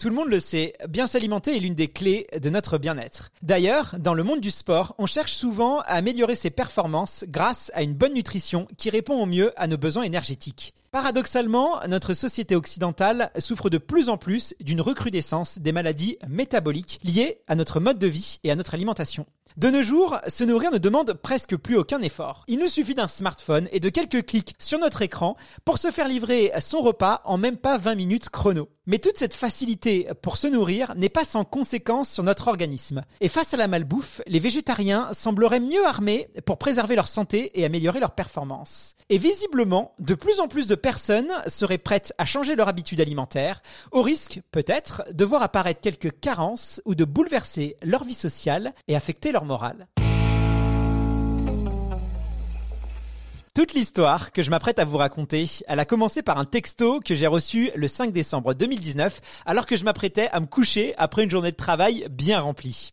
Tout le monde le sait, bien s'alimenter est l'une des clés de notre bien-être. D'ailleurs, dans le monde du sport, on cherche souvent à améliorer ses performances grâce à une bonne nutrition qui répond au mieux à nos besoins énergétiques. Paradoxalement, notre société occidentale souffre de plus en plus d'une recrudescence des maladies métaboliques liées à notre mode de vie et à notre alimentation. De nos jours, se nourrir ne demande presque plus aucun effort. Il nous suffit d'un smartphone et de quelques clics sur notre écran pour se faire livrer son repas en même pas 20 minutes chrono. Mais toute cette facilité pour se nourrir n'est pas sans conséquence sur notre organisme. Et face à la malbouffe, les végétariens sembleraient mieux armés pour préserver leur santé et améliorer leur performance. Et visiblement, de plus en plus de personnes seraient prêtes à changer leur habitude alimentaire, au risque, peut-être, de voir apparaître quelques carences ou de bouleverser leur vie sociale et affecter leur morale. Toute l'histoire que je m'apprête à vous raconter, elle a commencé par un texto que j'ai reçu le 5 décembre 2019 alors que je m'apprêtais à me coucher après une journée de travail bien remplie.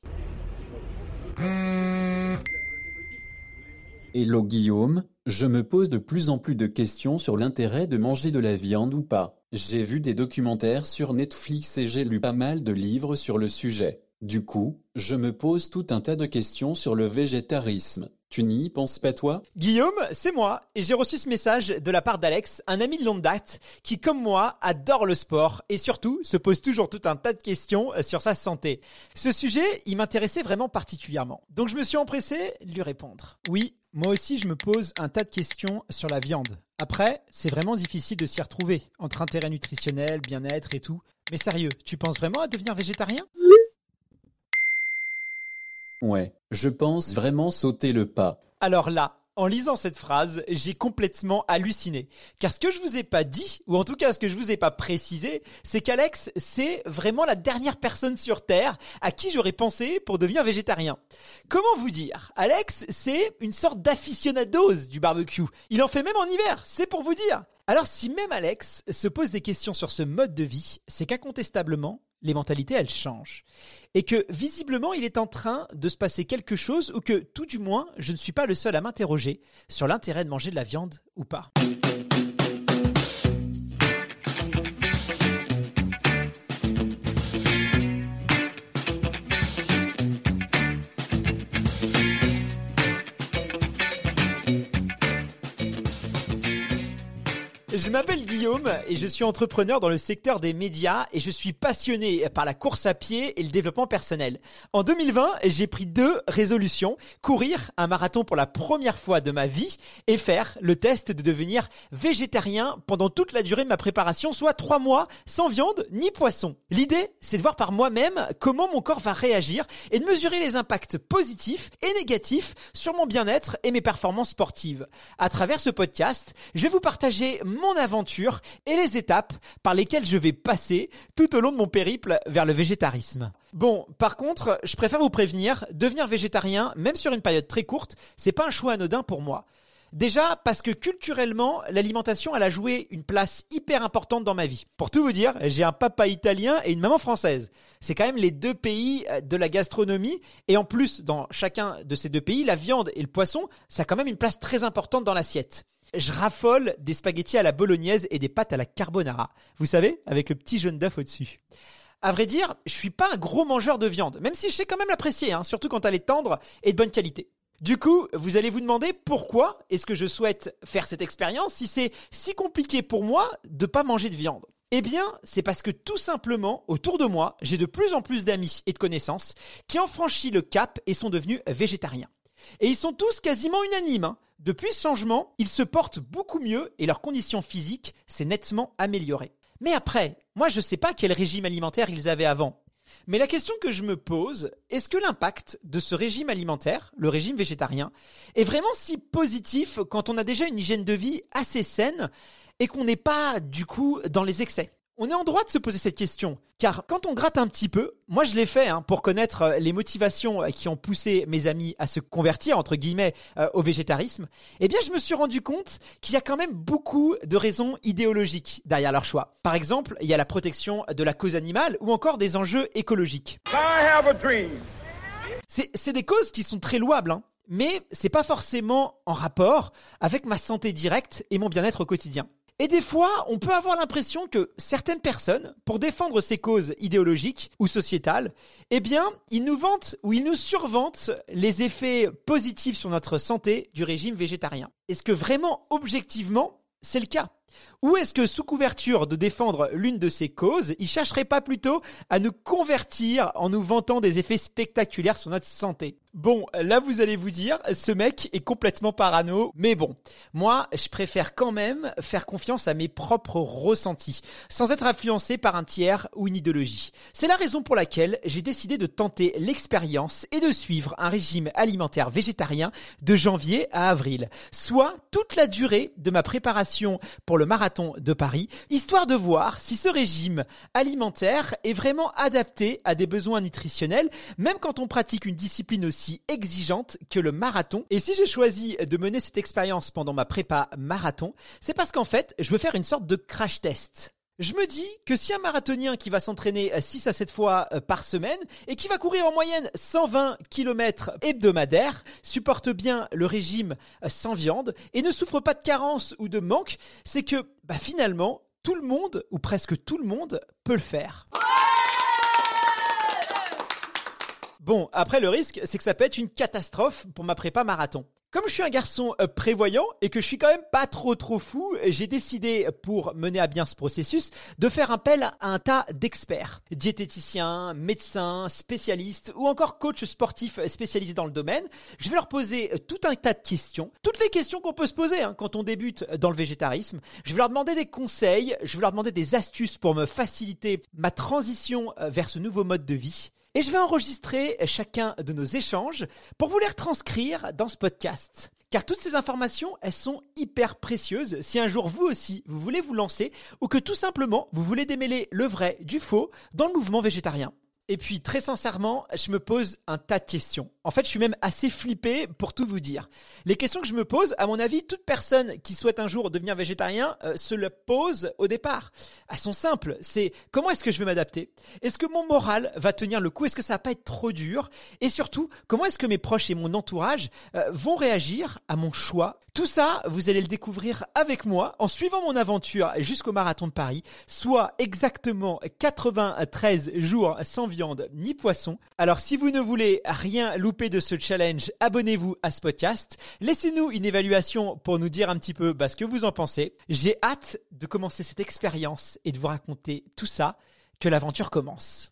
Hello Guillaume, je me pose de plus en plus de questions sur l'intérêt de manger de la viande ou pas. J'ai vu des documentaires sur Netflix et j'ai lu pas mal de livres sur le sujet. Du coup, je me pose tout un tas de questions sur le végétarisme. Tu n'y penses pas toi? Guillaume, c'est moi, et j'ai reçu ce message de la part d'Alex, un ami de longue date, qui comme moi adore le sport et surtout se pose toujours tout un tas de questions euh, sur sa santé. Ce sujet, il m'intéressait vraiment particulièrement. Donc je me suis empressé de lui répondre. Oui, moi aussi je me pose un tas de questions sur la viande. Après, c'est vraiment difficile de s'y retrouver, entre intérêt nutritionnel, bien-être et tout. Mais sérieux, tu penses vraiment à devenir végétarien? Ouais, je pense vraiment sauter le pas. Alors là, en lisant cette phrase, j'ai complètement halluciné. Car ce que je vous ai pas dit, ou en tout cas ce que je vous ai pas précisé, c'est qu'Alex, c'est vraiment la dernière personne sur Terre à qui j'aurais pensé pour devenir végétarien. Comment vous dire? Alex, c'est une sorte d'aficionados du barbecue. Il en fait même en hiver, c'est pour vous dire. Alors si même Alex se pose des questions sur ce mode de vie, c'est qu'incontestablement, les mentalités, elles changent. Et que visiblement, il est en train de se passer quelque chose ou que, tout du moins, je ne suis pas le seul à m'interroger sur l'intérêt de manger de la viande ou pas. Je m'appelle Guillaume et je suis entrepreneur dans le secteur des médias et je suis passionné par la course à pied et le développement personnel. En 2020, j'ai pris deux résolutions. Courir un marathon pour la première fois de ma vie et faire le test de devenir végétarien pendant toute la durée de ma préparation, soit trois mois sans viande ni poisson. L'idée, c'est de voir par moi-même comment mon corps va réagir et de mesurer les impacts positifs et négatifs sur mon bien-être et mes performances sportives. À travers ce podcast, je vais vous partager mon aventure et les étapes par lesquelles je vais passer tout au long de mon périple vers le végétarisme. Bon, par contre, je préfère vous prévenir, devenir végétarien, même sur une période très courte, c'est pas un choix anodin pour moi. Déjà parce que culturellement, l'alimentation, elle a joué une place hyper importante dans ma vie. Pour tout vous dire, j'ai un papa italien et une maman française. C'est quand même les deux pays euh, de la gastronomie. Et en plus, dans chacun de ces deux pays, la viande et le poisson, ça a quand même une place très importante dans l'assiette. Je raffole des spaghettis à la bolognaise et des pâtes à la carbonara. Vous savez, avec le petit jaune d'œuf au-dessus. À vrai dire, je suis pas un gros mangeur de viande, même si je sais quand même l'apprécier, hein, surtout quand elle est tendre et de bonne qualité. Du coup, vous allez vous demander pourquoi est-ce que je souhaite faire cette expérience si c'est si compliqué pour moi de pas manger de viande. Eh bien, c'est parce que tout simplement, autour de moi, j'ai de plus en plus d'amis et de connaissances qui ont franchi le cap et sont devenus végétariens. Et ils sont tous quasiment unanimes. Hein. Depuis ce changement, ils se portent beaucoup mieux et leur condition physique s'est nettement améliorée. Mais après, moi je sais pas quel régime alimentaire ils avaient avant. Mais la question que je me pose, est-ce que l'impact de ce régime alimentaire, le régime végétarien, est vraiment si positif quand on a déjà une hygiène de vie assez saine et qu'on n'est pas du coup dans les excès? On est en droit de se poser cette question, car quand on gratte un petit peu, moi je l'ai fait hein, pour connaître euh, les motivations euh, qui ont poussé mes amis à se convertir entre guillemets euh, au végétarisme. Eh bien, je me suis rendu compte qu'il y a quand même beaucoup de raisons idéologiques derrière leur choix. Par exemple, il y a la protection de la cause animale ou encore des enjeux écologiques. C'est des causes qui sont très louables, hein, mais c'est pas forcément en rapport avec ma santé directe et mon bien-être au quotidien. Et des fois, on peut avoir l'impression que certaines personnes, pour défendre ces causes idéologiques ou sociétales, eh bien, ils nous vantent ou ils nous survantent les effets positifs sur notre santé du régime végétarien. Est-ce que vraiment, objectivement, c'est le cas? Ou est-ce que sous couverture de défendre l'une de ces causes, il chercherait pas plutôt à nous convertir en nous vantant des effets spectaculaires sur notre santé? Bon, là vous allez vous dire, ce mec est complètement parano, mais bon, moi je préfère quand même faire confiance à mes propres ressentis, sans être influencé par un tiers ou une idéologie. C'est la raison pour laquelle j'ai décidé de tenter l'expérience et de suivre un régime alimentaire végétarien de janvier à avril, soit toute la durée de ma préparation pour le marathon de Paris, histoire de voir si ce régime alimentaire est vraiment adapté à des besoins nutritionnels, même quand on pratique une discipline aussi exigeante que le marathon. Et si j'ai choisi de mener cette expérience pendant ma prépa marathon, c'est parce qu'en fait, je veux faire une sorte de crash test. Je me dis que si un marathonien qui va s'entraîner 6 à 7 fois euh, par semaine et qui va courir en moyenne 120 km hebdomadaires supporte bien le régime euh, sans viande et ne souffre pas de carence ou de manque, c'est que bah, finalement tout le monde ou presque tout le monde peut le faire. Bon, après le risque, c'est que ça peut être une catastrophe pour ma prépa marathon. Comme je suis un garçon euh, prévoyant et que je suis quand même pas trop trop fou, j'ai décidé pour mener à bien ce processus de faire appel à un tas d'experts, diététiciens, médecins, spécialistes ou encore coachs sportifs spécialisés dans le domaine. Je vais leur poser tout un tas de questions, toutes les questions qu'on peut se poser hein, quand on débute dans le végétarisme. Je vais leur demander des conseils, je vais leur demander des astuces pour me faciliter ma transition euh, vers ce nouveau mode de vie. Et je vais enregistrer chacun de nos échanges pour vous les retranscrire dans ce podcast. Car toutes ces informations, elles sont hyper précieuses si un jour vous aussi, vous voulez vous lancer ou que tout simplement, vous voulez démêler le vrai du faux dans le mouvement végétarien. Et puis très sincèrement, je me pose un tas de questions. En fait, je suis même assez flippé pour tout vous dire. Les questions que je me pose, à mon avis, toute personne qui souhaite un jour devenir végétarien euh, se le pose au départ. Elles sont simples. C'est comment est-ce que je vais m'adapter? Est-ce que mon moral va tenir le coup? Est-ce que ça va pas être trop dur? Et surtout, comment est-ce que mes proches et mon entourage euh, vont réagir à mon choix? Tout ça, vous allez le découvrir avec moi en suivant mon aventure jusqu'au marathon de Paris, soit exactement 93 jours sans ni poisson. Alors si vous ne voulez rien louper de ce challenge, abonnez-vous à ce podcast. Laissez-nous une évaluation pour nous dire un petit peu bah, ce que vous en pensez. J'ai hâte de commencer cette expérience et de vous raconter tout ça. Que l'aventure commence.